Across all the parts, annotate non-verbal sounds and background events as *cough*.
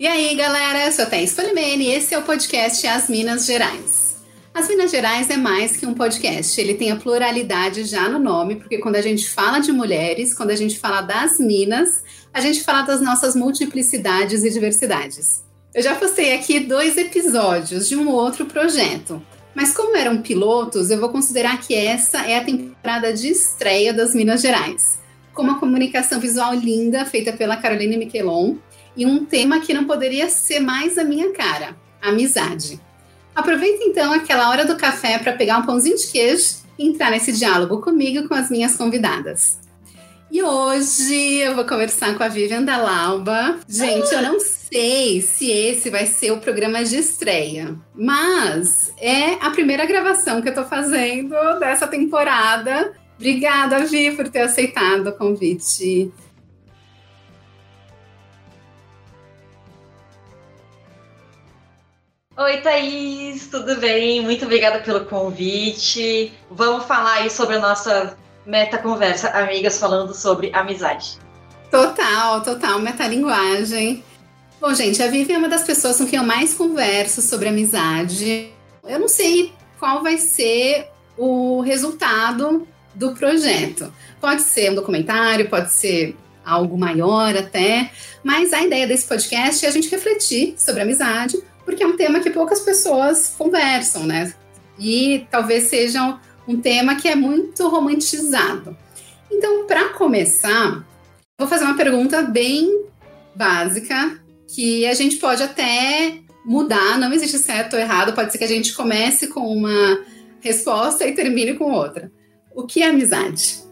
E aí, galera, eu sou a Thaís Polimene e esse é o podcast As Minas Gerais. As Minas Gerais é mais que um podcast, ele tem a pluralidade já no nome, porque quando a gente fala de mulheres, quando a gente fala das Minas, a gente fala das nossas multiplicidades e diversidades. Eu já postei aqui dois episódios de um outro projeto, mas como eram pilotos, eu vou considerar que essa é a temporada de estreia das Minas Gerais, com uma comunicação visual linda feita pela Caroline Miquelon e um tema que não poderia ser mais a minha cara: amizade. Aproveita então aquela hora do café para pegar um pãozinho de queijo e entrar nesse diálogo comigo com as minhas convidadas. E hoje eu vou conversar com a Vivian da Lauba. Gente, eu não sei se esse vai ser o programa de estreia, mas é a primeira gravação que eu tô fazendo dessa temporada. Obrigada, Vi, por ter aceitado o convite. Oi, Thaís, tudo bem? Muito obrigada pelo convite. Vamos falar aí sobre a nossa meta conversa, amigas falando sobre amizade. Total, total, metalinguagem. Bom, gente, a Vivi é uma das pessoas com quem eu mais converso sobre amizade. Eu não sei qual vai ser o resultado do projeto. Pode ser um documentário, pode ser algo maior até, mas a ideia desse podcast é a gente refletir sobre amizade, porque é um tema que poucas pessoas conversam, né? E talvez seja um tema que é muito romantizado. Então, para começar, vou fazer uma pergunta bem básica que a gente pode até mudar, não existe certo ou errado, pode ser que a gente comece com uma resposta e termine com outra. O que é amizade?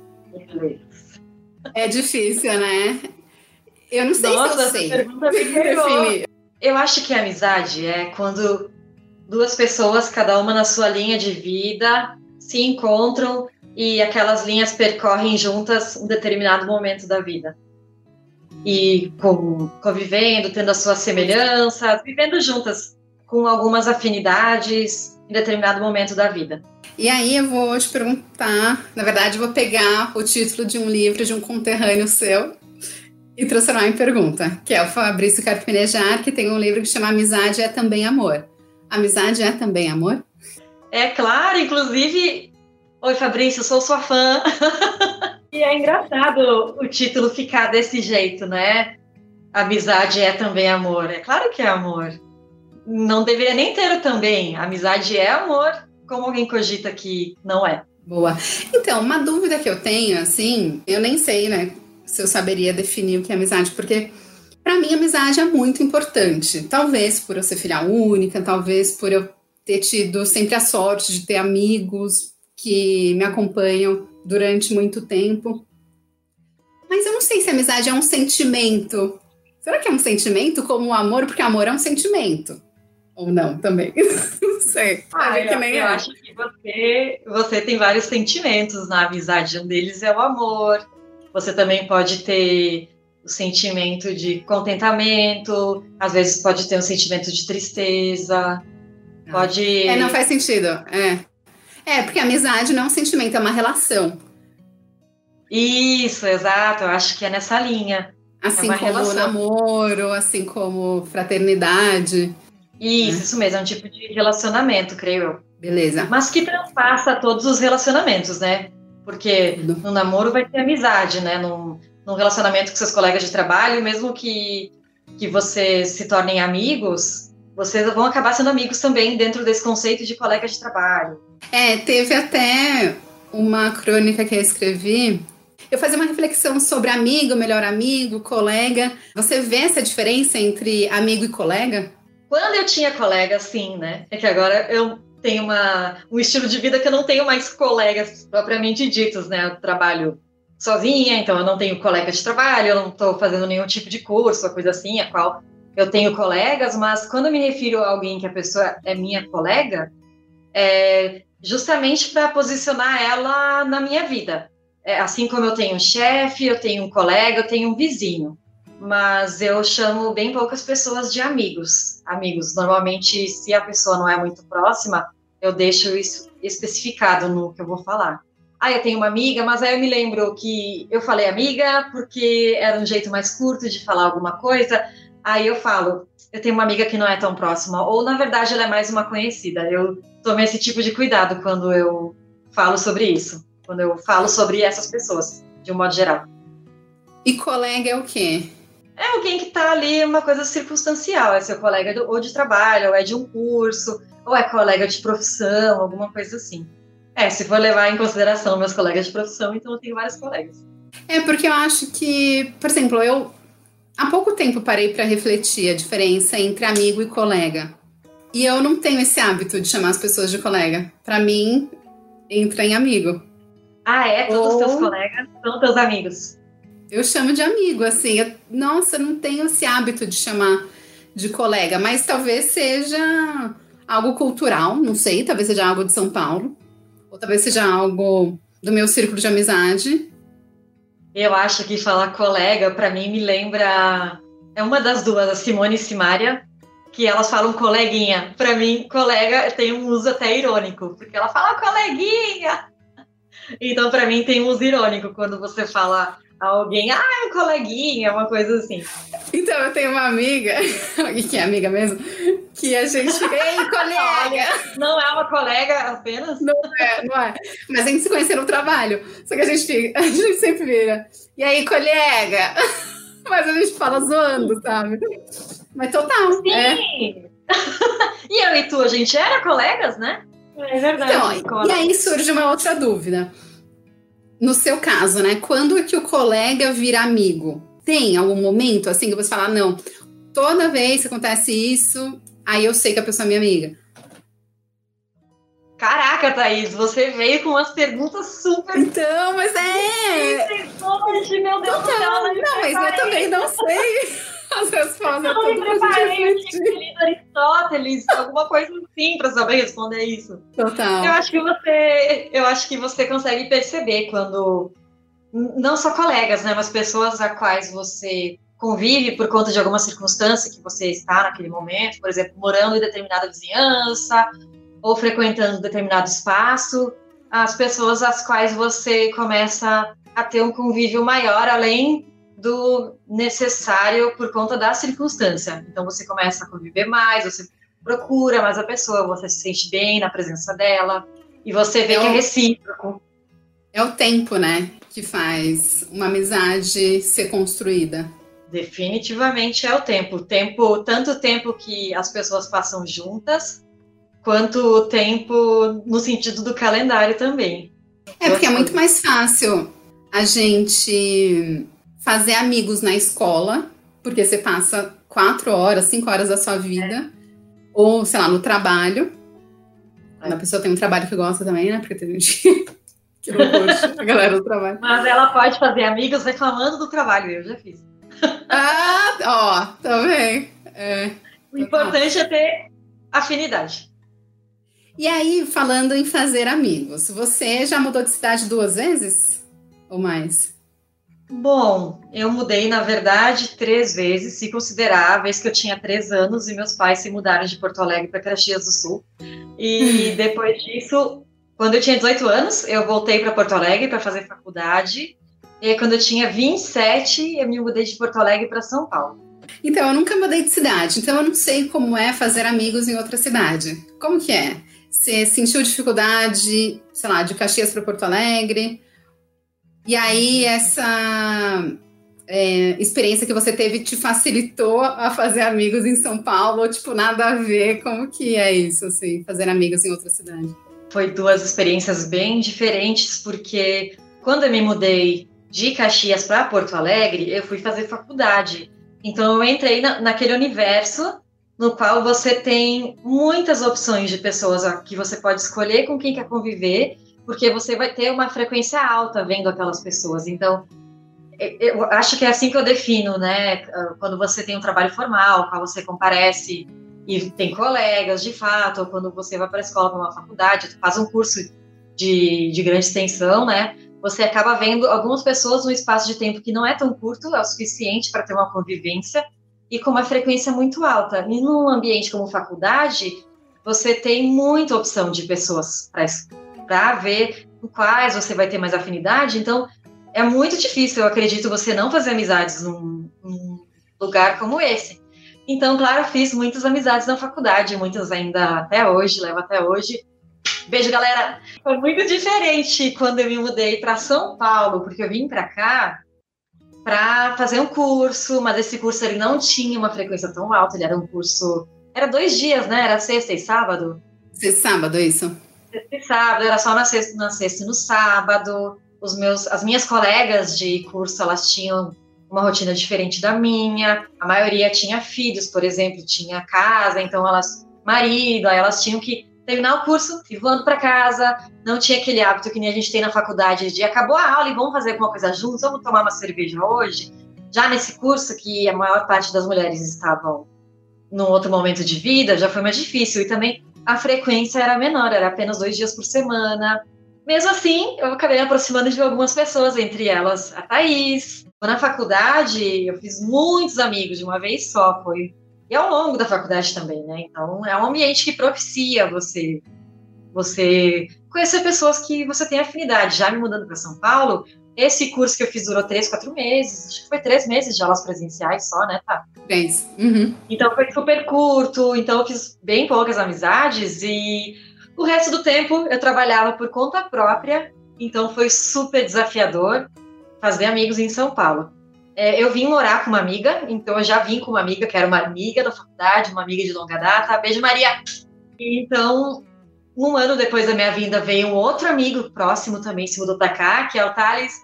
É difícil, né? Eu não sei Nossa, se eu sei. Pergunta me definir. Eu acho que a amizade é quando duas pessoas, cada uma na sua linha de vida, se encontram e aquelas linhas percorrem juntas um determinado momento da vida. E convivendo, tendo as suas semelhanças, vivendo juntas com algumas afinidades em determinado momento da vida. E aí eu vou te perguntar, na verdade, eu vou pegar o título de um livro de um conterrâneo seu e transformar em pergunta, que é o Fabrício Carpinejar, que tem um livro que chama Amizade é também amor. Amizade é também amor? É claro, inclusive. Oi, Fabrício, sou sua fã. *laughs* e é engraçado o título ficar desse jeito, né? Amizade é também amor. É claro que é amor. Não deveria nem ter o também. Amizade é amor, como alguém cogita que não é. Boa. Então, uma dúvida que eu tenho, assim, eu nem sei, né? Se eu saberia definir o que é amizade, porque para mim amizade é muito importante. Talvez por eu ser filha única, talvez por eu ter tido sempre a sorte de ter amigos que me acompanham durante muito tempo. Mas eu não sei se amizade é um sentimento. Será que é um sentimento como o amor? Porque amor é um sentimento. Ou não, também. *laughs* não sei. Ah, eu, eu acho que você, você tem vários sentimentos na amizade. Um deles é o amor, você também pode ter o sentimento de contentamento, às vezes pode ter um sentimento de tristeza, pode. É, não faz sentido. É. É, porque amizade não é um sentimento, é uma relação. Isso, exato. Eu acho que é nessa linha. Assim é como relação. namoro, assim como fraternidade. Isso, né? isso mesmo, é um tipo de relacionamento, creio eu. Beleza. Mas que transpassa todos os relacionamentos, né? Porque no namoro vai ter amizade, né? Num, num relacionamento com seus colegas de trabalho, mesmo que, que vocês se tornem amigos, vocês vão acabar sendo amigos também dentro desse conceito de colega de trabalho. É, teve até uma crônica que eu escrevi. Eu fazia uma reflexão sobre amigo, melhor amigo, colega. Você vê essa diferença entre amigo e colega? Quando eu tinha colega, sim, né? É que agora eu tenho uma, um estilo de vida que eu não tenho mais colegas propriamente ditos, né? Eu trabalho sozinha, então eu não tenho colegas de trabalho, eu não estou fazendo nenhum tipo de curso, coisa assim, a qual eu tenho colegas, mas quando eu me refiro a alguém que a pessoa é minha colega, é justamente para posicionar ela na minha vida. É, assim como eu tenho um chefe, eu tenho um colega, eu tenho um vizinho mas eu chamo bem poucas pessoas de amigos. Amigos, normalmente, se a pessoa não é muito próxima, eu deixo isso especificado no que eu vou falar. Ah, eu tenho uma amiga, mas aí eu me lembro que eu falei amiga porque era um jeito mais curto de falar alguma coisa. aí eu falo, eu tenho uma amiga que não é tão próxima, ou na verdade ela é mais uma conhecida. Eu tomei esse tipo de cuidado quando eu falo sobre isso, quando eu falo sobre essas pessoas, de um modo geral. E colega é o quê? É alguém que está ali, uma coisa circunstancial, é seu colega do, ou de trabalho, ou é de um curso, ou é colega de profissão, alguma coisa assim. É, se for levar em consideração meus colegas de profissão, então eu tenho vários colegas. É, porque eu acho que, por exemplo, eu há pouco tempo parei para refletir a diferença entre amigo e colega. E eu não tenho esse hábito de chamar as pessoas de colega. Para mim, entra em amigo. Ah, é? Todos os teus colegas são teus amigos? Eu chamo de amigo, assim. Eu, nossa, não tenho esse hábito de chamar de colega, mas talvez seja algo cultural, não sei, talvez seja algo de São Paulo, ou talvez seja algo do meu círculo de amizade. Eu acho que falar colega, para mim, me lembra. É uma das duas, a Simone e Simária, que elas falam coleguinha. Para mim, colega tem um uso até irônico, porque ela fala coleguinha. Então, para mim, tem um uso irônico quando você fala alguém, ah, é um coleguinha, uma coisa assim. Então, eu tenho uma amiga, *laughs* que é amiga mesmo, que a gente fica, *laughs* ei, colega! não é uma colega apenas? Não é, não é. Mas a gente se conheceu no trabalho. Só que a gente fica, *laughs* a gente sempre vira, e aí, colega? Mas a gente fala zoando, sabe? Mas total. Sim! É. e eu e tu, a gente era colegas, né? É verdade. Então, e aí surge uma outra dúvida no seu caso, né? Quando é que o colega vira amigo? Tem algum momento assim que você fala, não, toda vez que acontece isso, aí eu sei que a pessoa é minha amiga. Caraca, Thaís, você veio com umas perguntas super. Então, mas é. Hoje, meu Deus do céu. Não, mas eu também não sei. *laughs* As respostas. Eu não me preparei, eu tinha lido Aristóteles, alguma coisa assim para saber responder isso. Total. Eu acho que você, eu acho que você consegue perceber quando não só colegas, né, mas pessoas a quais você convive por conta de alguma circunstância que você está naquele momento, por exemplo, morando em determinada vizinhança ou frequentando determinado espaço, as pessoas às quais você começa a ter um convívio maior além do necessário por conta da circunstância. Então você começa a conviver mais, você procura mais a pessoa, você se sente bem na presença dela e você vê é que é recíproco. É o tempo, né, que faz uma amizade ser construída. Definitivamente é o tempo. O tempo, tanto tempo que as pessoas passam juntas, quanto o tempo no sentido do calendário também. É porque é muito mais fácil a gente fazer amigos na escola, porque você passa quatro horas, cinco horas da sua vida, é. ou, sei lá, no trabalho. Quando a pessoa tem um trabalho que gosta também, né? Porque tem gente *laughs* que não curte a galera do trabalho. Mas ela pode fazer amigos reclamando do trabalho, eu já fiz. Ah, ó, também. É, o importante é ter afinidade. E aí, falando em fazer amigos, você já mudou de cidade duas vezes? Ou mais? Bom, eu mudei, na verdade, três vezes, se considerar a vez que eu tinha três anos e meus pais se mudaram de Porto Alegre para Caxias do Sul. E *laughs* depois disso, quando eu tinha 18 anos, eu voltei para Porto Alegre para fazer faculdade. E quando eu tinha 27, eu me mudei de Porto Alegre para São Paulo. Então, eu nunca mudei de cidade, então eu não sei como é fazer amigos em outra cidade. Como que é? Você sentiu dificuldade, sei lá, de Caxias para Porto Alegre? E aí, essa é, experiência que você teve te facilitou a fazer amigos em São Paulo? Ou, tipo, nada a ver? Como que é isso, assim, fazer amigos em outra cidade? Foi duas experiências bem diferentes, porque quando eu me mudei de Caxias para Porto Alegre, eu fui fazer faculdade. Então, eu entrei na, naquele universo no qual você tem muitas opções de pessoas que você pode escolher com quem quer conviver porque você vai ter uma frequência alta vendo aquelas pessoas. Então, eu acho que é assim que eu defino, né? Quando você tem um trabalho formal, quando você comparece e tem colegas, de fato, ou quando você vai para a escola, para uma faculdade, faz um curso de, de grande extensão, né? Você acaba vendo algumas pessoas num espaço de tempo que não é tão curto, é o suficiente para ter uma convivência e com uma frequência muito alta. E num ambiente como faculdade, você tem muita opção de pessoas para ver com quais você vai ter mais afinidade. Então, é muito difícil, eu acredito, você não fazer amizades num, num lugar como esse. Então, claro, fiz muitas amizades na faculdade, muitas ainda até hoje, levo até hoje. Beijo, galera! Foi muito diferente quando eu me mudei para São Paulo, porque eu vim para cá para fazer um curso, mas esse curso ele não tinha uma frequência tão alta, ele era um curso. Era dois dias, né? Era sexta e sábado. Sexta e sábado, isso? Sexta e sábado, era só na sexta, na sexta e no sábado. Os meus, as minhas colegas de curso, elas tinham uma rotina diferente da minha. A maioria tinha filhos, por exemplo, tinha casa, então elas, marido, aí elas tinham que terminar o curso e voando para casa. Não tinha aquele hábito que nem a gente tem na faculdade de acabou a aula e vamos fazer alguma coisa juntos, vamos tomar uma cerveja hoje. Já nesse curso, que a maior parte das mulheres estavam num outro momento de vida, já foi mais difícil. E também a frequência era menor, era apenas dois dias por semana. Mesmo assim, eu acabei me aproximando de algumas pessoas, entre elas a Thaís, na faculdade, eu fiz muitos amigos de uma vez só, foi. E ao longo da faculdade também, né? Então, é um ambiente que propicia você você conhecer pessoas que você tem afinidade. Já me mudando para São Paulo, esse curso que eu fiz durou três, quatro meses. Acho que foi três meses de aulas presenciais só, né, tá? Três. Uhum. Então foi super curto. Então eu fiz bem poucas amizades e o resto do tempo eu trabalhava por conta própria. Então foi super desafiador fazer amigos em São Paulo. É, eu vim morar com uma amiga, então eu já vim com uma amiga que era uma amiga da faculdade, uma amiga de longa data. Beijo, Maria! Então, um ano depois da minha vinda, veio um outro amigo próximo também, se mudou para cá, que é o Thales.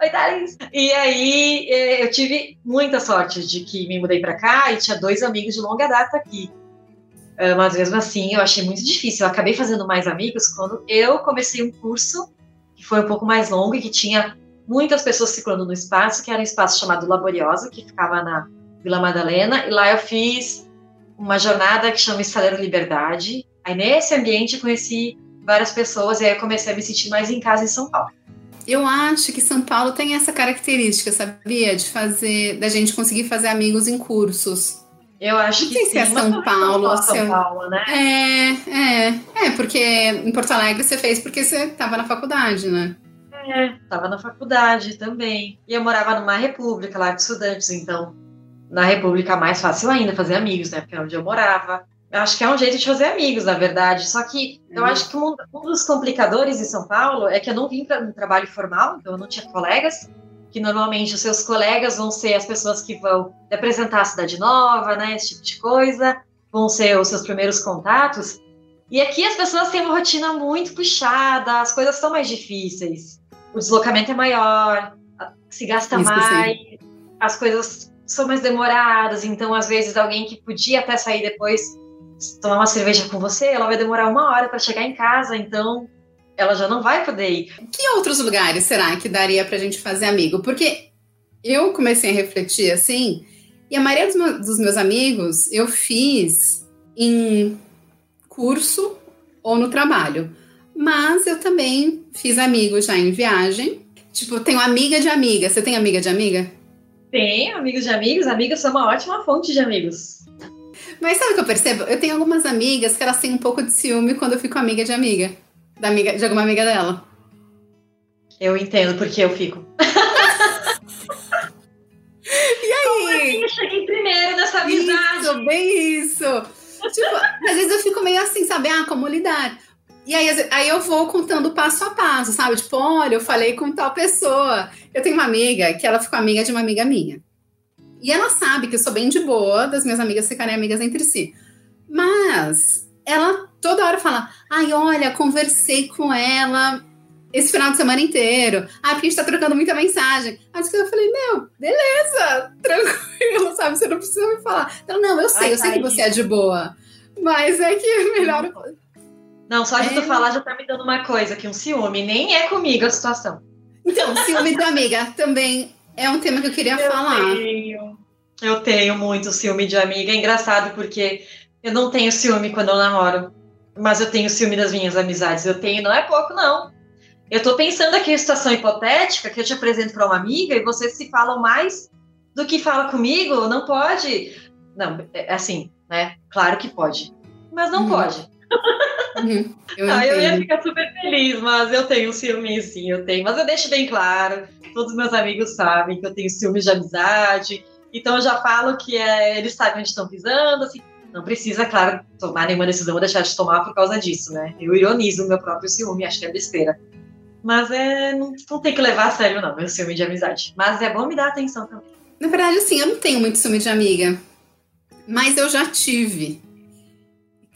Oi, Thales! E aí, é, eu tive muita sorte de que me mudei para cá e tinha dois amigos de longa data aqui. É, mas mesmo assim, eu achei muito difícil. Eu acabei fazendo mais amigos quando eu comecei um curso que foi um pouco mais longo e que tinha muitas pessoas ciclando no espaço, que era um espaço chamado Laboriosa, que ficava na Vila Madalena, e lá eu fiz uma jornada que chama Estaleiro Liberdade. Aí nesse ambiente eu conheci várias pessoas e aí eu comecei a me sentir mais em casa em São Paulo. Eu acho que São Paulo tem essa característica, sabia? De fazer, da gente conseguir fazer amigos em cursos. Eu acho não que sei se é São Paulo, São se é... Paulo, né? É, é, é, porque em Porto Alegre você fez porque você estava na faculdade, né? É, tava na faculdade também. E eu morava numa república lá de estudantes, então na república mais fácil ainda fazer amigos, né? Porque é onde eu morava. Eu acho que é um jeito de fazer amigos, na verdade. Só que eu uhum. acho que um, um, dos complicadores em São Paulo é que eu não vim para um trabalho formal, então eu não tinha colegas. Que normalmente os seus colegas vão ser as pessoas que vão apresentar a cidade nova, né? Esse tipo de coisa. Vão ser os seus primeiros contatos. E aqui as pessoas têm uma rotina muito puxada, as coisas são mais difíceis o deslocamento é maior, se gasta Isso mais, as coisas são mais demoradas, então às vezes alguém que podia até sair depois tomar uma cerveja com você, ela vai demorar uma hora para chegar em casa, então ela já não vai poder ir. Que outros lugares será que daria para a gente fazer amigo? Porque eu comecei a refletir assim, e a maioria dos meus, amigos eu fiz em curso ou no trabalho. Mas eu também fiz amigos já em viagem. Tipo, tenho amiga de amiga. Você tem amiga de amiga? Tenho amigos de amigos. Amigas são uma ótima fonte de amigos. Mas sabe o que eu percebo? Eu tenho algumas amigas que elas têm um pouco de ciúme quando eu fico amiga de amiga. Da amiga de alguma amiga dela. Eu entendo porque eu fico. *laughs* e aí? Como assim? Eu cheguei primeiro nessa amizade. Isso, bem isso. Tipo, às vezes eu fico meio assim, sabe? Ah, como lidar? E aí, aí eu vou contando passo a passo, sabe? Tipo, olha, eu falei com tal pessoa. Eu tenho uma amiga que ela ficou amiga de uma amiga minha. E ela sabe que eu sou bem de boa das minhas amigas ficarem amigas entre si. Mas ela toda hora fala: ai, olha, conversei com ela esse final de semana inteiro. Ah, porque a gente tá trocando muita mensagem. Aí eu falei, meu, beleza, *laughs* tranquilo, sabe? Você não precisa me falar. Ela, não, eu sei, ai, eu sei que você é de boa. Mas é que é melhor. Não, só de é... tu falar já tá me dando uma coisa, que um ciúme. Nem é comigo a situação. Então, ciúme da amiga também é um tema que eu queria eu falar. Tenho. Eu tenho muito ciúme de amiga. É engraçado porque eu não tenho ciúme quando eu namoro. Mas eu tenho ciúme das minhas amizades. Eu tenho, não é pouco, não. Eu tô pensando aqui em situação hipotética que eu te apresento para uma amiga e vocês se falam mais do que fala comigo. Não pode. Não, é assim, né? Claro que pode. Mas não uhum. pode. Uhum, eu, ah, eu ia ficar super feliz, mas eu tenho ciúme, sim, eu tenho. Mas eu deixo bem claro, todos meus amigos sabem que eu tenho ciúmes de amizade, Então eu já falo que é, eles sabem onde estão pisando, assim. Não precisa, claro, tomar nenhuma decisão ou deixar de tomar por causa disso, né? Eu ironizo o meu próprio ciúme, acho que é besteira. Mas é, não, não tem que levar a sério, não, meu ciúme de amizade. Mas é bom me dar atenção também. Na verdade, assim, eu não tenho muito ciúme de amiga. Mas eu já tive.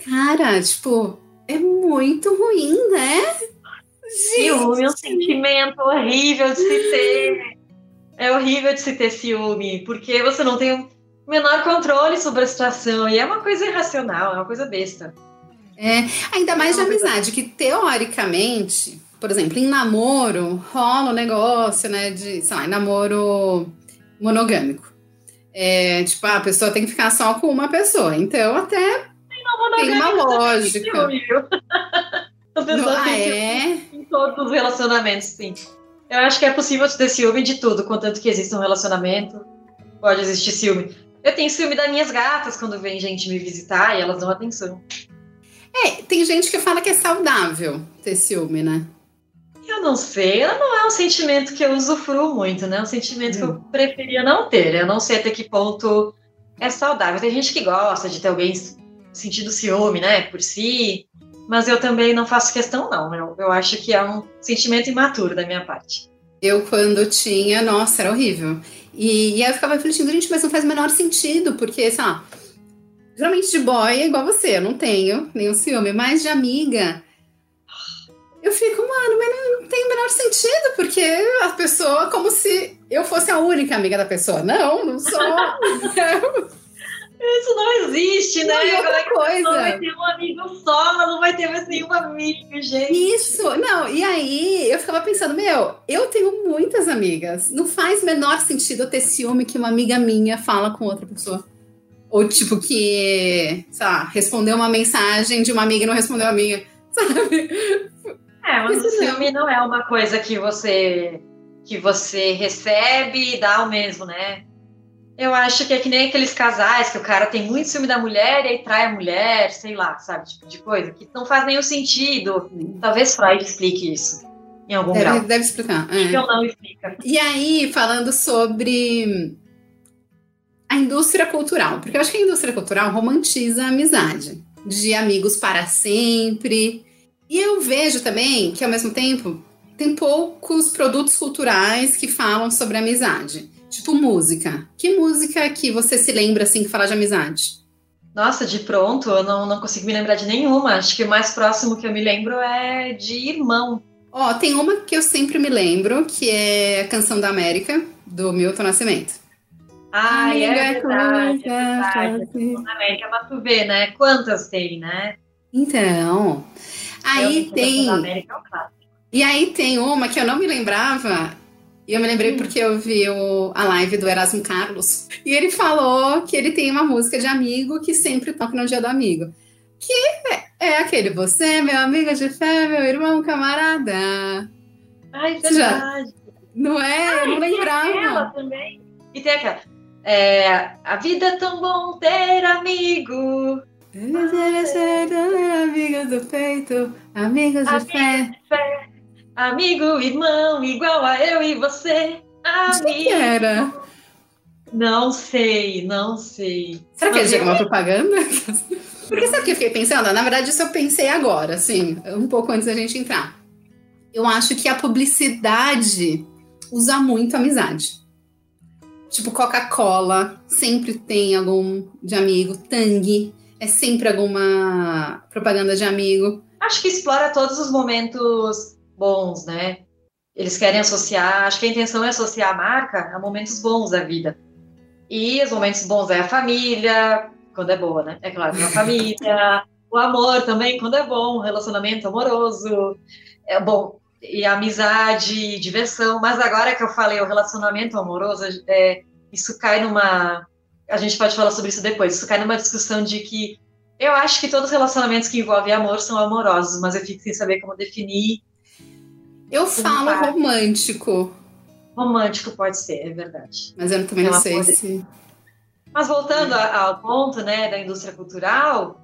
Cara, tipo, é muito ruim, né? Ciúme é um sentimento horrível de se ter. É horrível de se ter ciúme, porque você não tem o menor controle sobre a situação. E é uma coisa irracional, é uma coisa besta. É, ainda mais de amizade, que teoricamente, por exemplo, em namoro, rola o um negócio, né, de, sei lá, namoro monogâmico. É, tipo, a pessoa tem que ficar só com uma pessoa. Então, até tem uma lógica. As *laughs* pessoas ah, têm é? em todos os relacionamentos, sim. Eu acho que é possível ter ciúme de tudo, contanto que exista um relacionamento, pode existir ciúme. Eu tenho ciúme das minhas gatas quando vem gente me visitar e elas dão atenção. É, tem gente que fala que é saudável ter ciúme, né? Eu não sei, não é um sentimento que eu usufruo muito, né? É um sentimento hum. que eu preferia não ter. Eu não sei até que ponto é saudável. Tem gente que gosta de ter alguém sentindo ciúme, né, por si, mas eu também não faço questão, não. Eu, eu acho que é um sentimento imaturo da minha parte. Eu, quando tinha, nossa, era horrível. E, e aí eu ficava refletindo, gente, mas não faz o menor sentido, porque, sei lá, geralmente de boy é igual você, eu não tenho nenhum ciúme, mas de amiga. Eu fico, mano, mas não tem o menor sentido, porque a pessoa, como se eu fosse a única amiga da pessoa. Não, não sou. *laughs* Isso não existe, né? Não, outra coisa. Não vai ter um amigo só, não vai ter mais nenhum amigo, gente. Isso, não, e aí eu ficava pensando, meu, eu tenho muitas amigas. Não faz menor sentido eu ter ciúme que uma amiga minha fala com outra pessoa. Ou tipo que, sei lá, respondeu uma mensagem de uma amiga e não respondeu a minha, *laughs* sabe? É, mas o ciúme não é uma coisa que você que você recebe e dá ao mesmo, né? Eu acho que é que nem aqueles casais que o cara tem muito ciúme da mulher e aí trai a mulher, sei lá, sabe? Tipo de coisa que não faz nenhum sentido. Talvez Freud explique isso em algum deve, grau. Deve explicar. É. Eu não explica. E aí, falando sobre a indústria cultural, porque eu acho que a indústria cultural romantiza a amizade, de amigos para sempre. E eu vejo também que, ao mesmo tempo, tem poucos produtos culturais que falam sobre amizade. Tipo música. Que música que você se lembra assim que fala de amizade? Nossa, de pronto, eu não, não consigo me lembrar de nenhuma. Acho que o mais próximo que eu me lembro é de Irmão. Ó, oh, tem uma que eu sempre me lembro, que é a Canção da América, do Milton Nascimento. Ah, é verdade, é verdade. América, mas tu vê, né? Quantas tem, né? Então, aí tem... América é um clássico. E aí tem uma que eu não me lembrava, e eu me lembrei hum. porque eu vi o, a live do Erasmo Carlos. E ele falou que ele tem uma música de amigo que sempre toca no dia do amigo. Que é, é aquele Você, meu amigo de fé, meu irmão, camarada. Ai, verdade. Já, não é? Ai, eu não lembrava. também. E tem aquela. É, a vida é tão bom ter amigo. Amigas do peito, amigas de fé. fé. Amigo, irmão, igual a eu e você. Amigo. que era? Não sei, não sei. Será que ele chega uma propaganda? *laughs* Porque sabe o que eu fiquei pensando? Na verdade, isso eu pensei agora, assim, um pouco antes da gente entrar. Eu acho que a publicidade usa muito amizade. Tipo, Coca-Cola sempre tem algum de amigo, Tang é sempre alguma propaganda de amigo. Acho que explora todos os momentos bons, né? Eles querem associar, acho que a intenção é associar a marca a momentos bons da vida. E os momentos bons é a família, quando é boa, né? É claro, a família, o amor também, quando é bom, relacionamento amoroso, é bom, e amizade, diversão. Mas agora que eu falei o relacionamento amoroso, é, isso cai numa. A gente pode falar sobre isso depois. Isso cai numa discussão de que eu acho que todos os relacionamentos que envolvem amor são amorosos, mas eu fico sem saber como definir eu falo romântico. Romântico pode ser, é verdade. Mas eu também não sei se. Mas voltando ao ponto né, da indústria cultural,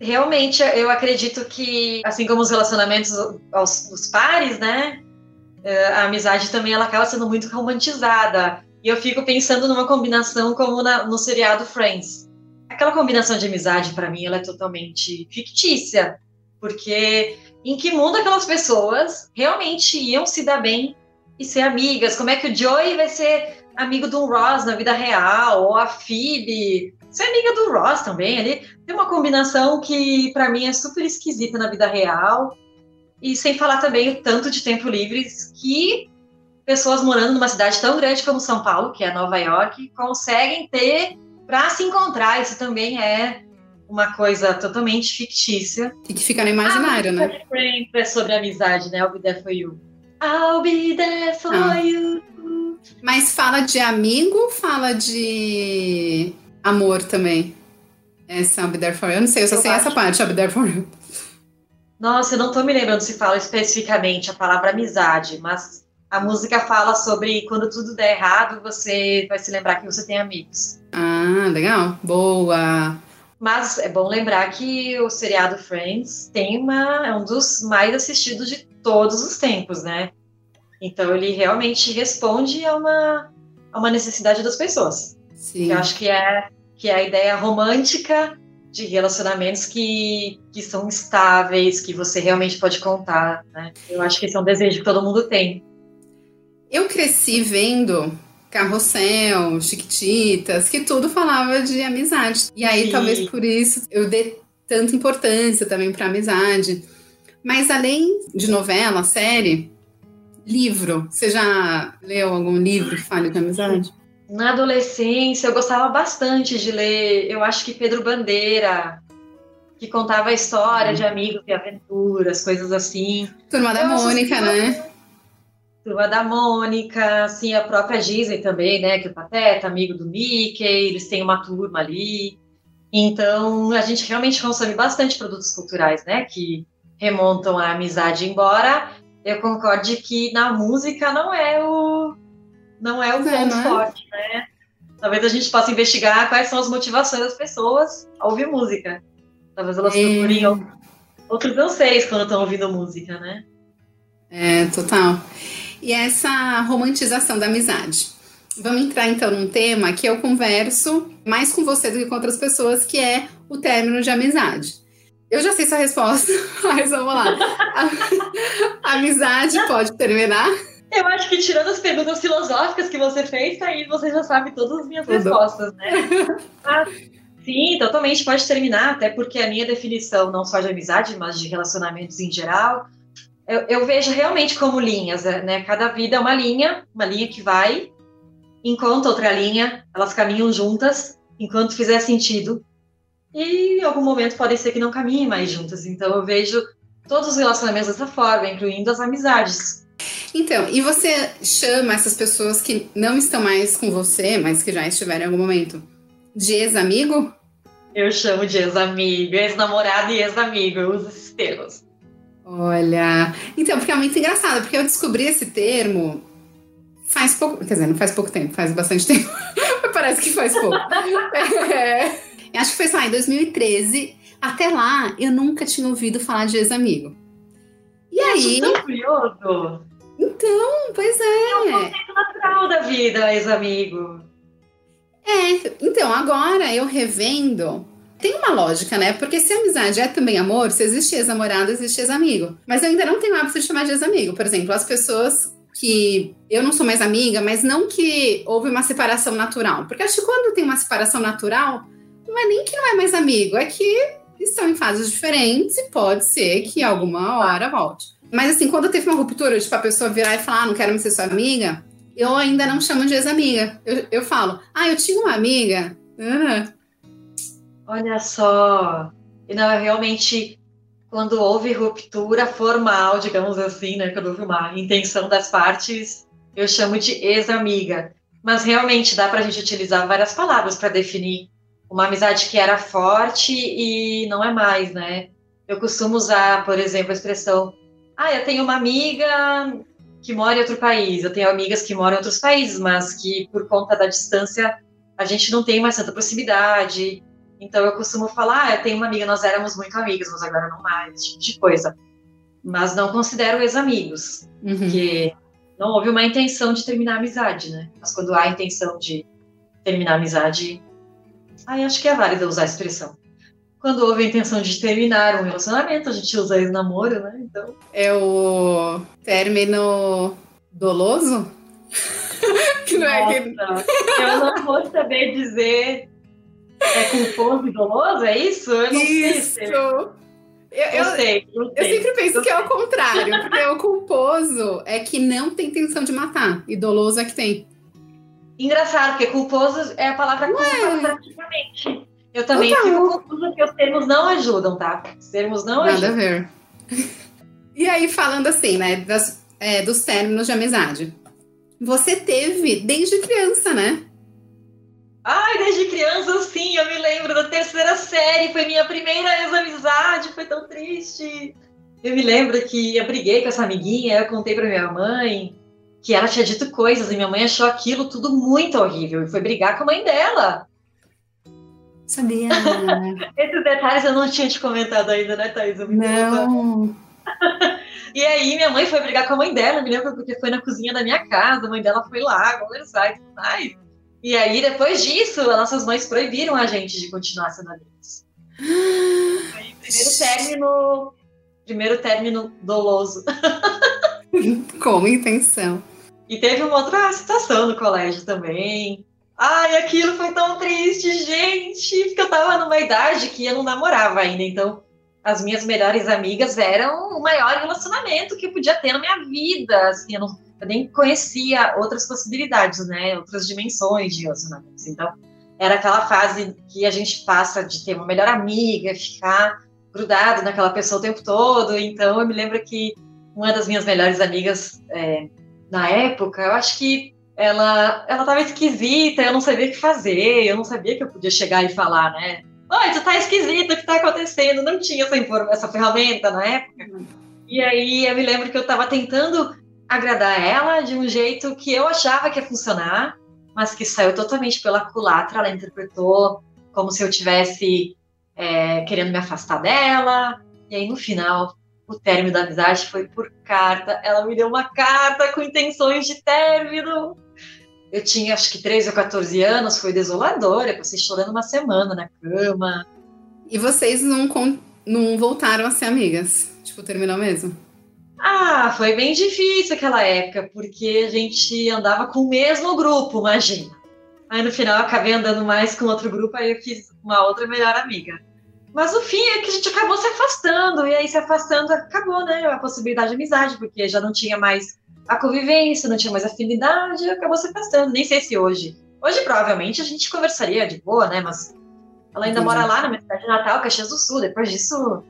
realmente eu acredito que, assim como os relacionamentos aos, dos pares, né? Eh, a amizade também ela acaba sendo muito romantizada. E eu fico pensando numa combinação como na, no seriado Friends. Aquela combinação de amizade, para mim, ela é totalmente fictícia. Porque em que mundo aquelas pessoas realmente iam se dar bem e ser amigas? Como é que o Joey vai ser amigo do Ross na vida real? Ou a Phoebe ser amiga do Ross também? Ali tem uma combinação que para mim é super esquisita na vida real. E sem falar também o tanto de tempo livre que pessoas morando numa cidade tão grande como São Paulo, que é Nova York, conseguem ter para se encontrar. Isso também é uma coisa totalmente fictícia. E que fica no imaginário, ah, né? É sobre amizade, né? I'll be there for you. I'll be there for ah. you. Mas fala de amigo, fala de amor também. Essa I'll be there for you. Eu não sei, eu só eu sei acho. essa parte, I'll be there for you. Nossa, eu não tô me lembrando se fala especificamente a palavra amizade, mas a música fala sobre quando tudo der errado, você vai se lembrar que você tem amigos. Ah, legal. Boa. Mas é bom lembrar que o seriado Friends tem uma, é um dos mais assistidos de todos os tempos, né? Então ele realmente responde a uma, a uma necessidade das pessoas. Sim. Eu acho que é, que é a ideia romântica de relacionamentos que, que são estáveis, que você realmente pode contar, né? Eu acho que esse é um desejo que todo mundo tem. Eu cresci vendo Carrossel, Chiquititas, que tudo falava de amizade. E aí, Sim. talvez por isso, eu dê tanta importância também para amizade. Mas além de novela, série, livro. Você já leu algum livro que fale de amizade? Na adolescência, eu gostava bastante de ler, eu acho que Pedro Bandeira, que contava a história de amigos e aventuras, coisas assim. Turma da Mônica, né? Turma da Mônica, assim, a própria Disney também, né? Que o Pateta, amigo do Mickey, eles têm uma turma ali. Então, a gente realmente consome bastante produtos culturais, né? Que remontam à amizade, embora eu concorde que na música não é o não é o ponto é, forte, né? Talvez a gente possa investigar quais são as motivações das pessoas a ouvir música. Talvez elas é. procurem outros anseios quando estão ouvindo música, né? É, total e essa romantização da amizade. Vamos entrar então num tema que eu converso mais com você do que com outras pessoas, que é o término de amizade. Eu já sei sua resposta, *laughs* mas vamos lá. A, a amizade pode terminar? Eu acho que tirando as perguntas filosóficas que você fez, tá aí você já sabe todas as minhas Tudo. respostas, né? *laughs* Ah, sim, totalmente pode terminar, até porque a minha definição não só de amizade, mas de relacionamentos em geral, eu, eu, vejo realmente como linhas, é, né? Cada vida é uma linha, uma linha que vai, enquanto outra linha, elas caminham juntas, enquanto fizer sentido. E em algum momento pode ser que não caminhem mais juntas. Então eu vejo todos os relacionamentos dessa forma, incluindo as amizades. Então, e você chama essas pessoas que não estão mais com você, mas que já estiveram em algum momento, de ex-amigo? Eu chamo de ex-amigo, ex-namorado e ex-amigo, eu uso esses termos. Olha, então, porque é muito engraçado, porque eu descobri esse termo faz pouco, quer dizer, não faz pouco tempo, faz bastante *laughs* tempo, parece que faz pouco. *laughs* É, acho que foi, sei lá, em 2013. Até lá, eu nunca tinha ouvido falar de ex-amigo. E eu aí... tão curioso. Então, pois é. É um conceito natural da vida, ex-amigo. É, então, agora eu revendo tem uma lógica, né? Porque se amizade é também amor, se existe ex-namorado, existe ex-amigo. Mas eu ainda não tenho hábito de chamar de ex-amigo. Por exemplo, as pessoas que eu não sou mais amiga, mas não que houve uma separação natural. Porque acho que quando tem uma separação natural, não é nem que não é mais amigo, é que estão em fases diferentes e pode ser que alguma hora volte. Mas assim, quando teve uma ruptura, tipo, a pessoa virar e falar, ah, não quero mais ser sua amiga, eu ainda não chamo de ex-amiga. Eu, eu falo, ah, eu tinha uma amiga. Olha só. E não, é realmente quando houve ruptura formal, digamos assim, né? Quando houve uma intenção das partes, eu chamo de ex-amiga. Mas realmente dá para a gente utilizar várias palavras para definir uma amizade que era forte e não é mais, né? Eu costumo usar, por exemplo, a expressão: ah, eu tenho uma amiga que mora em outro país, eu tenho amigas que moram em outros países, mas que por conta da distância a gente não tem mais tanta proximidade. Então eu costumo falar, ah, eu tenho uma amiga, nós éramos muito amigas, mas agora não mais, esse tipo de coisa. Mas não considero ex-amigos, uhum. porque não houve uma intenção de terminar a amizade, né? Mas quando há intenção de terminar a amizade, aí acho que é válido usar a expressão. Quando houve a intenção de terminar um relacionamento, a gente usa esse namoro, né? Então. É o término doloso? *laughs* que não é que... Eu não vou saber dizer é culposo e doloso, é isso? Eu não isso. sei. Eu, eu, eu, sei, eu, eu sempre penso que é o contrário, porque o culposo é que não tem intenção de matar, e doloso é que tem. Engraçado, porque culposo é a palavra culpa praticamente. Eu também Total. fico confusa porque os termos não ajudam, tá? Os termos não Nada ajudam. Nada a ver. E aí, falando assim, né, das, é, dos términos de amizade. Você teve desde criança, né? Ai, desde criança, foi minha primeira ex-amizade, foi tão triste. Eu me lembro que eu briguei com essa amiguinha, eu contei pra minha mãe que ela tinha dito coisas e minha mãe achou aquilo tudo muito horrível e foi brigar com a mãe dela. Sabia. *laughs* Esses detalhes eu não tinha te comentado ainda, né, Thaís? não. *laughs* e aí minha mãe foi brigar com a mãe dela, me lembro porque foi na cozinha da minha casa, a mãe dela foi lá conversar e tudo mais. E aí, depois disso, as nossas mães proibiram a gente de continuar sendo amigos. O primeiro término, primeiro término doloso. *laughs* Com intenção. E teve uma outra situação no colégio também. Ai, aquilo foi tão triste, gente, porque eu tava numa idade que eu não namorava ainda, então as minhas melhores amigas eram o maior relacionamento que eu podia ter na minha vida, assim, eu, não, eu nem conhecia outras possibilidades, né, outras dimensões de relacionamentos, então era aquela fase que a gente passa de ter uma melhor amiga, ficar grudado naquela pessoa o tempo todo, então eu me lembro que uma das minhas melhores amigas é, na época, eu acho que ela ela estava esquisita, eu não sabia o que fazer, eu não sabia que eu podia chegar e falar, né? Oi, tu tá esquisita, o que tá acontecendo? Não tinha essa, essa ferramenta na época. E aí eu me lembro que eu estava tentando agradar ela de um jeito que eu achava que ia funcionar, mas que saiu totalmente pela culatra. Ela interpretou como se eu tivesse é, querendo me afastar dela. E aí no final o término da amizade foi por carta. Ela me deu uma carta com intenções de término. Eu tinha acho que 13 ou 14 anos, foi desolador. Eu passei chorando uma semana na cama. E vocês não, não voltaram a ser amigas? Tipo, terminou mesmo? Ah, foi bem difícil aquela época, porque a gente andava com o mesmo grupo, imagina. Aí no final acabei andando mais com outro grupo, aí eu fiz uma outra melhor amiga. Mas o fim é que a gente acabou se afastando, e aí se afastando acabou, né? A possibilidade de amizade, porque já não tinha mais a convivência, não tinha mais afinidade, acabou se afastando. Nem sei se hoje. Hoje, provavelmente, a gente conversaria de boa, né? Mas ela ainda Entendi. mora lá na minha cidade natal, Caxias do Sul. Depois disso,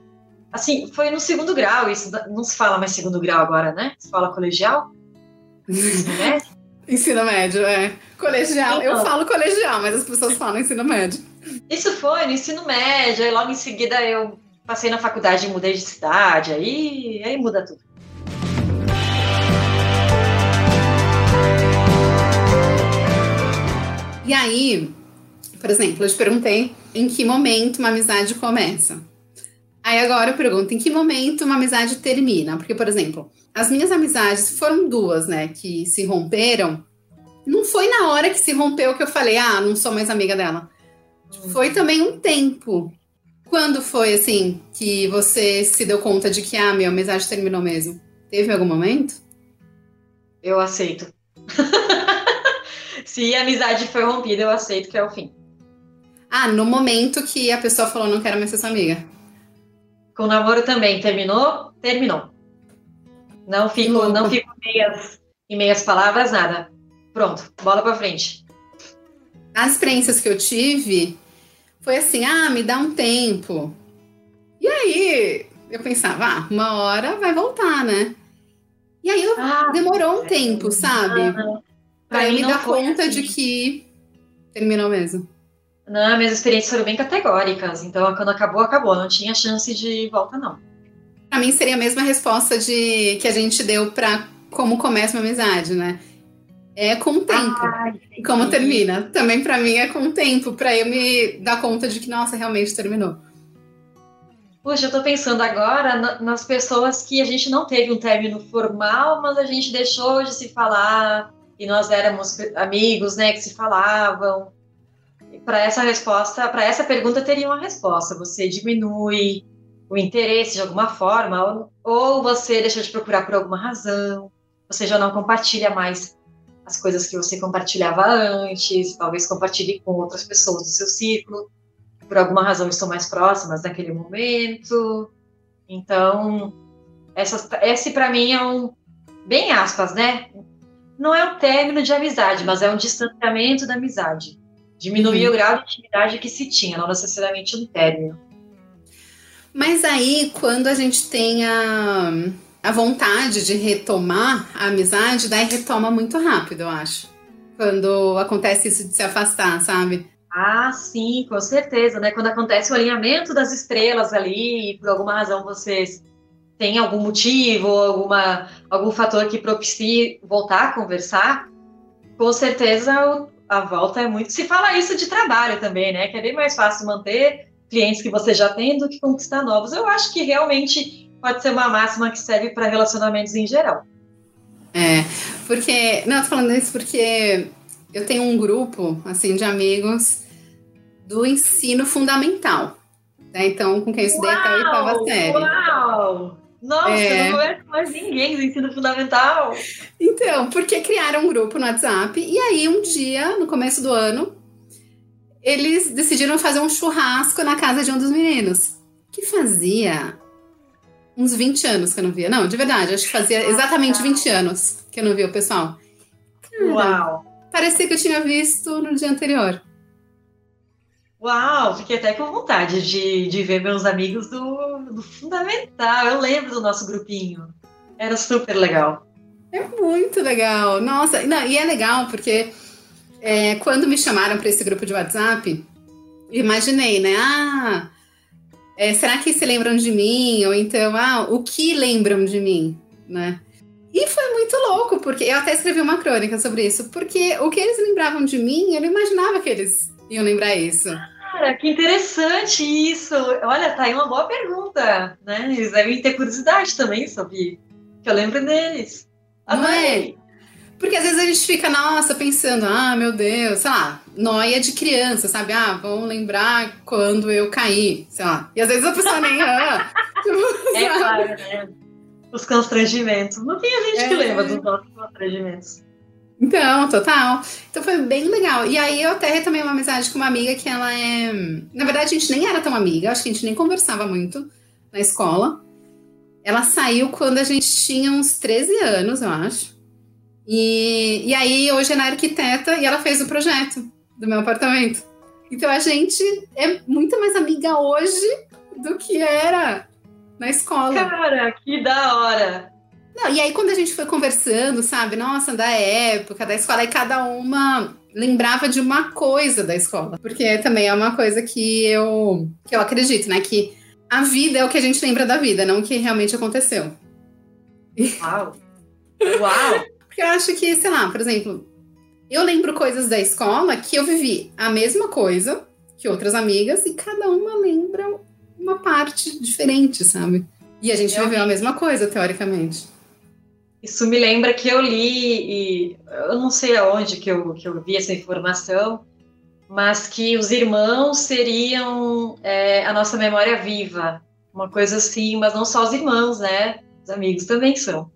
assim, foi no segundo grau. Isso não se fala mais segundo grau agora, né? Se fala colegial. Ensino *laughs* médio. ensino médio, é. Colegial. Então, eu falo colegial, mas as pessoas falam ensino médio. Isso foi no ensino médio, aí logo em seguida eu passei na faculdade e mudei de cidade, aí, aí muda tudo. E aí, por exemplo, eu te perguntei em que momento uma amizade começa. Aí agora eu pergunto em que momento uma amizade termina? Porque, por exemplo, as minhas amizades foram duas, né, que se romperam. Não foi na hora que se rompeu que eu falei, ah, não sou mais amiga dela. Foi também um tempo. Quando foi assim que você se deu conta de que ah, minha amizade terminou mesmo? Teve algum momento? Eu aceito. *laughs* se a amizade foi rompida, eu aceito que é o fim. Ah, no momento que a pessoa falou não quero mais ser sua amiga. Com o namoro também terminou, terminou. Não fico, não fico meias, em meias palavras, nada. Pronto, bola para frente as experiências que eu tive foi assim: ah, me dá um tempo. E aí eu pensava, ah, uma hora vai voltar, né? E aí eu, ah, demorou um é, tempo, sabe? Ah, pra eu me dar conta assim. de que terminou mesmo. Não, minhas experiências foram bem categóricas. Então, quando acabou, acabou. Não tinha chance de volta, não. Pra mim, seria a mesma resposta de que a gente deu pra como começa uma amizade, né? É com o tempo. Ai, como termina. Também para mim é com o tempo, para eu me dar conta de que, nossa, realmente terminou. Puxa, eu tô pensando agora nas pessoas que a gente não teve um término formal, mas a gente deixou de se falar e nós éramos amigos, né, que se falavam. Para essa resposta, para essa pergunta teria uma resposta. Você diminui o interesse de alguma forma, ou, ou você deixa de procurar por alguma razão, você já não compartilha mais as coisas que você compartilhava antes, talvez compartilhe com outras pessoas do seu círculo, por alguma razão estão mais próximas naquele momento. Então, esse para mim é um, bem aspas, né? Não é um término de amizade, mas é um distanciamento da amizade. Diminuir uhum. o grau de intimidade que se tinha, não necessariamente um término. Mas aí, quando a gente tem a, a vontade de retomar a amizade, daí retoma muito rápido, eu acho. Quando acontece isso de se afastar, sabe? Ah, sim, com certeza, né? Quando acontece o alinhamento das estrelas ali, e por alguma razão vocês têm algum motivo, alguma, algum fator que propicie voltar a conversar, com certeza a volta é muito. Se fala isso de trabalho também, né? Que é bem mais fácil manter clientes que você já tem do que conquistar novos. Eu acho que realmente pode ser uma máxima que serve para relacionamentos em geral. É, porque. Não, tô falando isso porque eu tenho um grupo, assim, de amigos do ensino fundamental. Né? Então, com quem eu estudei até a oitava série. Uau! Nossa, é... eu não conheço mais ninguém do ensino fundamental. Então, porque criaram um grupo no WhatsApp e aí um dia, no começo do ano, eles decidiram fazer um churrasco na casa de um dos meninos. Que fazia uns 20 anos que eu não via. Não, de verdade, acho que fazia exatamente 20 anos que eu não via o pessoal. Cara, Uau! Parecia que eu tinha visto no dia anterior. Uau, fiquei até com vontade de, de ver meus amigos do, do Fundamental. Eu lembro do nosso grupinho. Era super legal. É muito legal. Nossa, não, e é legal porque é, quando me chamaram para esse grupo de WhatsApp, imaginei, né? Ah, é, será que se lembram de mim? Ou então, ah, o que lembram de mim, né? E foi muito louco, porque eu até escrevi uma crônica sobre isso, porque o que eles lembravam de mim, eu não imaginava que eles iam lembrar isso. Cara, que interessante isso! Olha, tá aí uma boa pergunta, né? Eles devem ter curiosidade também sobre que eu lembro deles. É? Porque às vezes a gente fica, nossa, pensando, ah, meu Deus, sei lá, noia de criança, sabe? Ah, vão lembrar quando eu caí, sei lá. E às vezes a pessoa nem. Ah, *laughs* tipo, é claro, né? Os constrangimentos. Não tem a gente é. que lembra dos nossos constrangimentos. Então, total. Então foi bem legal. E aí eu até retomei uma amizade com uma amiga que ela é. Na verdade, a gente nem era tão amiga, acho que a gente nem conversava muito na escola. Ela saiu quando a gente tinha uns 13 anos, eu acho. E, e aí hoje ela é arquiteta e ela fez o projeto do meu apartamento. Então a gente é muito mais amiga hoje do que era na escola. Cara, que da hora! Não, e aí quando a gente foi conversando, sabe, nossa, da época, da escola, aí cada uma lembrava de uma coisa da escola. Porque também é uma coisa que eu, que eu acredito, né? Que a vida é o que a gente lembra da vida, não o que realmente aconteceu. Uau! Uau! Porque eu acho que, sei lá, por exemplo, eu lembro coisas da escola que eu vivi a mesma coisa que outras amigas e cada uma lembra uma parte diferente, sabe? E a gente eu viveu a mesma coisa, teoricamente. Isso me lembra que eu li, e eu não sei aonde que eu, que eu vi essa informação, mas que os irmãos seriam é, a nossa memória viva, uma coisa assim, mas não só os irmãos, né? Os amigos também são.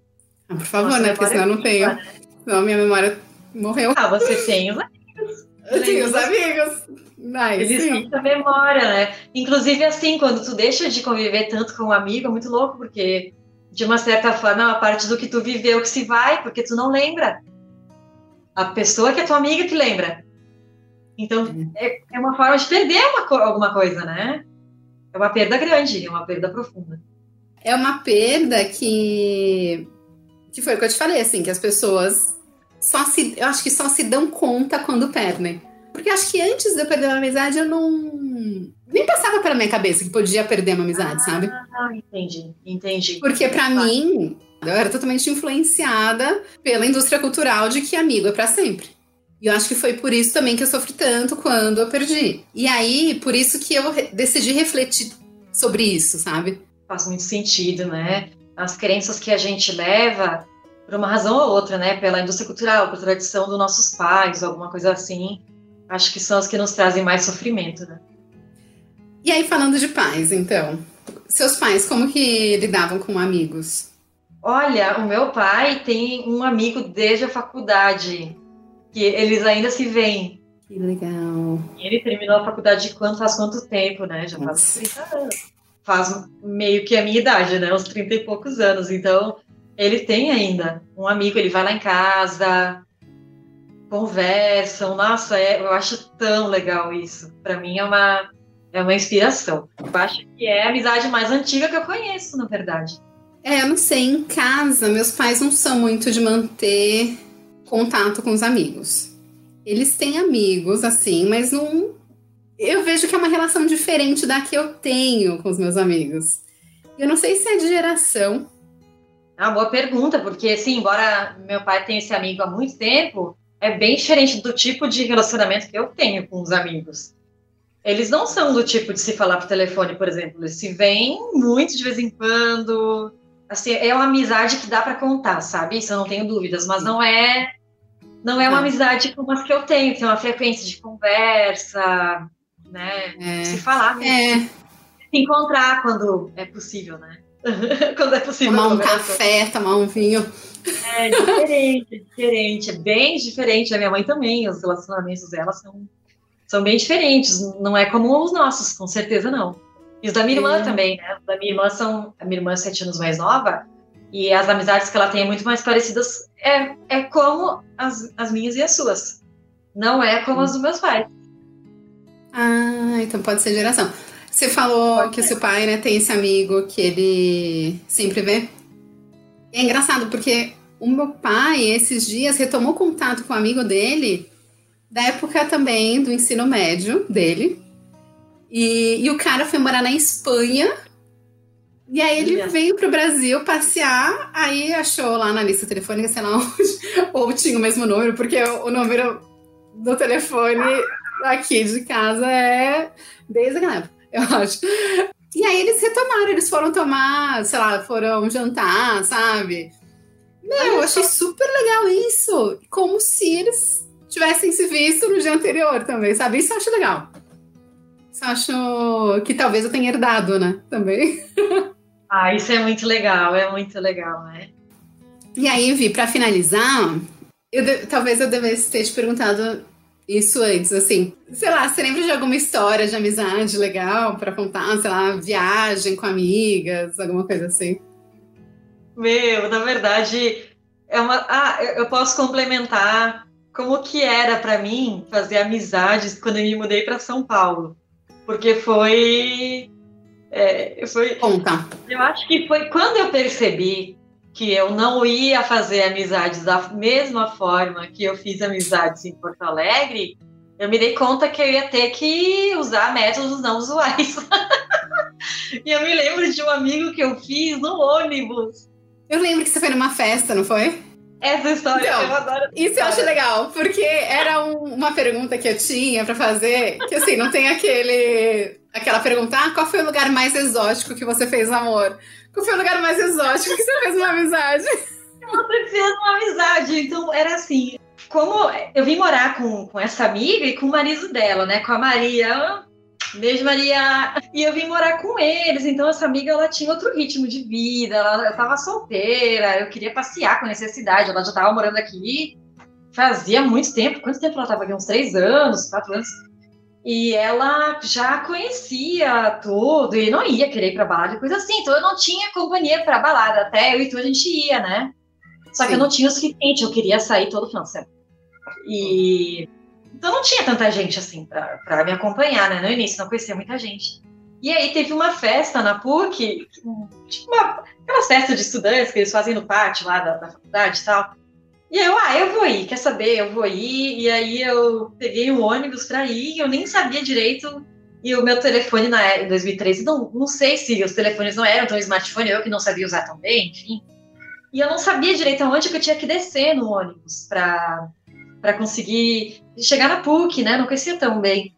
Ah, por favor, nossa né? Porque senão eu não tenho. Né? Senão minha memória morreu. Ah, você tem os amigos. Eu tenho os amigos. Nice, Eles sim. memória, né? Inclusive, assim, quando tu deixa de conviver tanto com um amigo, é muito louco, porque de uma certa forma, é uma parte do que tu viveu que se vai, porque tu não lembra. A pessoa que é tua amiga que lembra. Então, é, é uma forma de perder uma, alguma coisa, né? É uma perda grande, é uma perda profunda. É uma perda que. Que foi o que eu te falei, assim, que as pessoas só se. Eu acho que só se dão conta quando perdem. Porque acho que antes de eu perder uma amizade, eu não. Nem passava pela minha cabeça que podia perder uma amizade, sabe? Ah, entendi, entendi. Porque para mim, eu era totalmente influenciada pela indústria cultural de que amigo é para sempre. E eu acho que foi por isso também que eu sofri tanto quando eu perdi. E aí, por isso que eu decidi refletir sobre isso, sabe? Faz muito sentido, né? As crenças que a gente leva por uma razão ou outra, né? Pela indústria cultural, por tradição dos nossos pais, alguma coisa assim. Acho que são as que nos trazem mais sofrimento, né? E aí, falando de pais, então. Seus pais, como que lidavam com amigos? Olha, o meu pai tem um amigo desde a faculdade, que eles ainda se veem. Que legal. Ele terminou a faculdade de quanto, faz quanto tempo, né? Já faz uns 30 anos. Faz meio que a minha idade, né? Uns 30 e poucos anos. Então, ele tem ainda um amigo, ele vai lá em casa, conversam. Nossa, é, eu acho tão legal isso. Para mim é uma, é uma inspiração. Eu acho que é a amizade mais antiga que eu conheço, na verdade. É, eu não sei, em casa, meus pais não são muito de manter contato com os amigos. Eles têm amigos, assim, mas não. Eu vejo que é uma relação diferente da que eu tenho com os meus amigos. Eu não sei se é de geração. Ah, boa pergunta, porque, assim, embora meu pai tenha esse amigo há muito tempo, é bem diferente do tipo de relacionamento que eu tenho com os amigos. Eles não são do tipo de se falar por telefone, por exemplo. Eles se veem muito de vez em quando, assim, é uma amizade que dá para contar, sabe? Isso eu não tenho dúvidas, mas não é não é uma amizade como as que eu tenho, tem uma frequência de conversa, né? É. Se falar mesmo. É. Se encontrar quando é possível, né? *laughs* quando é possível. Tomar um café, tomar um vinho. É diferente, é diferente, é bem diferente. A minha mãe também, os relacionamentos dela são, são bem diferentes. Não é como os nossos, com certeza não. E os da minha irmã também, né? Os da minha irmã são. A minha irmã é sete anos mais nova, e as amizades que ela tem é muito mais parecidas. É, é como as, as minhas e as suas. Não é como as dos meus pais. Ah, então pode ser geração. Você falou que o seu pai né, tem esse amigo que ele sempre vê. É engraçado, porque o meu pai, esses dias, retomou contato com um amigo dele, da época também do ensino médio dele. E, e o cara foi morar na Espanha. E aí ele veio pro Brasil passear, aí achou lá na lista telefônica, sei lá *laughs* onde, ou tinha o mesmo número, porque o, o número do telefone aqui de casa é desde aquela época, *laughs* eu acho. E aí eles retomaram, eles foram tomar, sei lá, foram jantar, sabe? Meu, eu achei super legal isso. Como se eles tivessem se visto no dia anterior também, sabe? Isso eu acho legal acho que talvez eu tenha herdado, né? Também. *laughs* Ah, isso é muito legal, é muito legal, né? E aí, Vi, para finalizar, eu de... talvez eu devesse ter te perguntado isso antes, assim. Sei lá, você lembra de alguma história de amizade legal para contar? Sei lá, viagem com amigas, alguma coisa assim? Meu, na verdade, é uma. Ah, eu posso complementar como que era para mim fazer amizades quando eu me mudei para São Paulo porque foi. É, foi Conta. Eu acho que foi quando eu percebi que eu não ia fazer amizades da mesma forma que eu fiz amizades em Porto Alegre, eu me dei conta que eu ia ter que usar métodos não usuais. *laughs* e eu me lembro de um amigo que eu fiz no ônibus. Eu lembro que você foi numa festa, não foi? Essa história então, eu adoro. Isso eu acho legal, porque era um, uma pergunta que eu tinha para fazer, que assim, não tem aquele aquela pergunta, ah, qual foi o lugar mais exótico que você fez amor? Qual foi o lugar mais exótico que você fez uma amizade? Você fez uma amizade, então era assim, como eu vim morar com, com essa amiga e com o marido dela, né, com a Maria, Beijo, Maria! E eu vim morar com eles, então essa amiga ela tinha outro ritmo de vida, ela estava solteira, eu queria passear, conhecer a cidade, ela já estava morando aqui fazia muito tempo. Quanto tempo ela estava aqui? Uns três anos, quatro anos. E ela já conhecia tudo e não ia querer ir pra balada e coisa assim. Então eu não tinha companhia pra balada. Até eu e tu a gente ia, né? Só Sim. que eu não tinha o suficiente, eu queria sair todo final de semana. E então não tinha tanta gente assim para me acompanhar, né? No início, não conhecia muita gente. E aí teve uma festa na PUC, tipo uma, aquelas festas de estudantes que eles fazem no pátio lá da, da faculdade e tal. E eu, ah, eu vou ir, quer saber? Eu vou ir. E aí eu peguei um ônibus para ir, eu nem sabia direito. E o meu telefone na, em 2013, não, não sei se os telefones não eram tão smartphone, eu que não sabia usar tão bem, enfim. E eu não sabia direito aonde que eu tinha que descer no ônibus para para conseguir chegar na PUC, né? Não conhecia tão bem.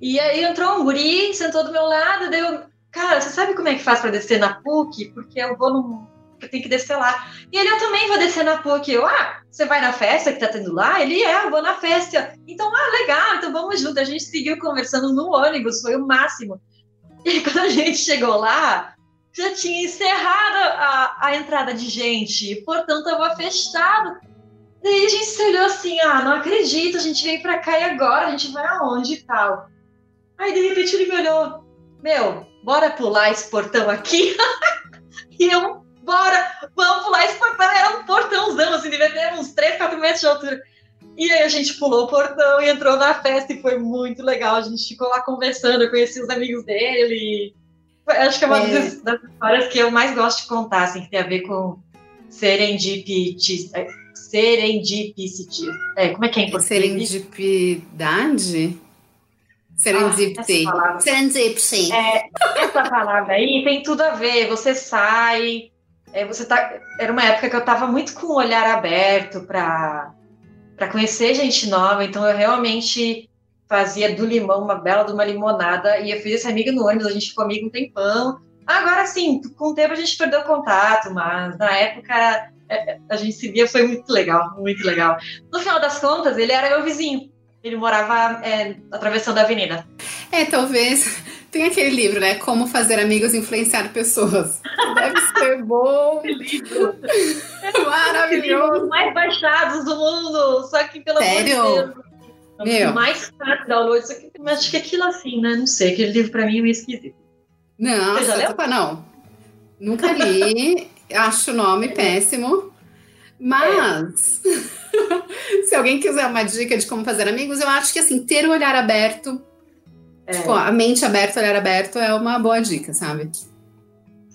E aí entrou um guri, sentou do meu lado, deu, cara, você sabe como é que faz para descer na PUC? Porque eu vou num. Tenho que descer lá. E ele, eu também vou descer na PUC. Eu, ah, você vai na festa que tá tendo lá? Ele, é, eu vou na festa. Então, ah, legal, então vamos junto. A gente seguiu conversando no ônibus, foi o máximo. E *laughs* quando a gente chegou lá, já tinha encerrado a, a entrada de gente, portanto, estava fechado. Daí a gente se olhou assim, ah, não acredito, a gente veio pra cá e agora, a gente vai aonde e tal. Aí, de repente, ele me olhou, meu, bora pular esse portão aqui? *laughs* e eu, bora, vamos pular esse portão. Era um portãozão, assim, devia ter uns 3, 4 metros de altura. E aí a gente pulou o portão e entrou na festa e foi muito legal. A gente ficou lá conversando, eu conheci os amigos dele. Acho que é uma é. Das, das, histórias que eu mais gosto de contar, assim, que tem a ver com serendipity. É, serendipity. É, como é que é em português? Serendipidade? Serendipity. Ah, Serendipity. É, essa palavra aí tem tudo a ver. Você sai, é, você tá. Era uma época que eu estava muito com o olhar aberto para conhecer gente nova, então eu realmente fazia do limão uma bela de uma limonada e eu fiz esse amigo no ônibus, a gente ficou amigo um tempão. Agora sim, com o tempo a gente perdeu contato, mas na época é, a gente se via, foi muito legal, muito legal. No final das contas, ele era meu vizinho. Ele morava é, atravessando a avenida. É, talvez. Tem aquele livro, né? Como fazer amigos influenciar pessoas. Deve ser bom. *laughs* livro. *laughs* Maravilhoso. mais baixados do mundo. Só que pelo Sério? amor de Deus. Meu. Mais fácil download. Isso aqui, mas acho que aquilo assim, né? Não sei. Aquele livro pra mim é meio esquisito. Não, opa, não. Nunca li. *laughs* acho o nome péssimo. Mas. É. Se alguém quiser uma dica de como fazer amigos, eu acho que assim, ter o olhar aberto, é. tipo, a mente aberta, olhar aberto é uma boa dica, sabe?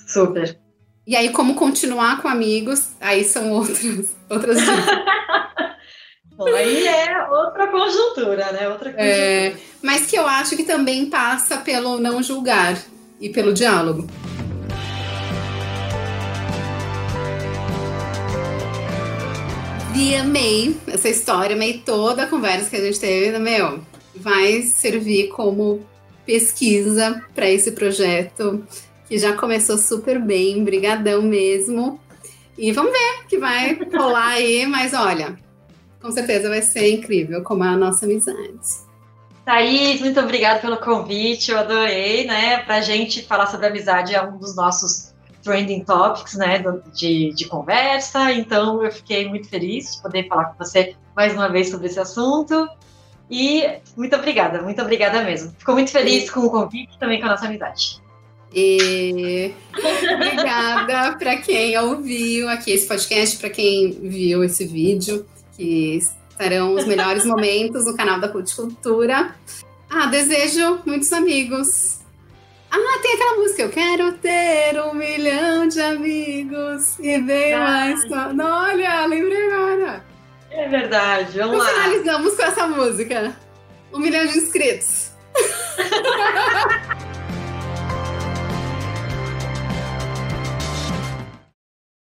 Super. E aí, como continuar com amigos, aí são outras, *laughs* outras dicas. *laughs* Bom, aí é outra conjuntura, né? Outra é, conjuntura. É, mas que eu acho que também passa pelo não julgar e pelo diálogo. E amei essa história, amei toda a conversa que a gente teve, né, meu, vai servir como pesquisa para esse projeto que já começou super bem, brigadão mesmo. E vamos ver que vai rolar aí, mas olha, com certeza vai ser incrível como é a nossa amizade. Thaís, muito obrigada pelo convite, eu adorei, né? Pra gente falar sobre amizade é um dos nossos trending topics, né, de, de conversa. Então, eu fiquei muito feliz de poder falar com você mais uma vez sobre esse assunto. E muito obrigada, muito obrigada mesmo. Ficou muito feliz com o convite e também com a nossa amizade. E obrigada para quem ouviu aqui esse podcast, para quem viu esse vídeo, que estarão os melhores momentos no canal da Culticultura. Ah, desejo muitos amigos ah, tem aquela música, eu quero ter um milhão de amigos e bem mais. Olha, lembrei agora. É verdade, vamos então, lá. finalizamos com essa música. Um milhão de inscritos. *laughs*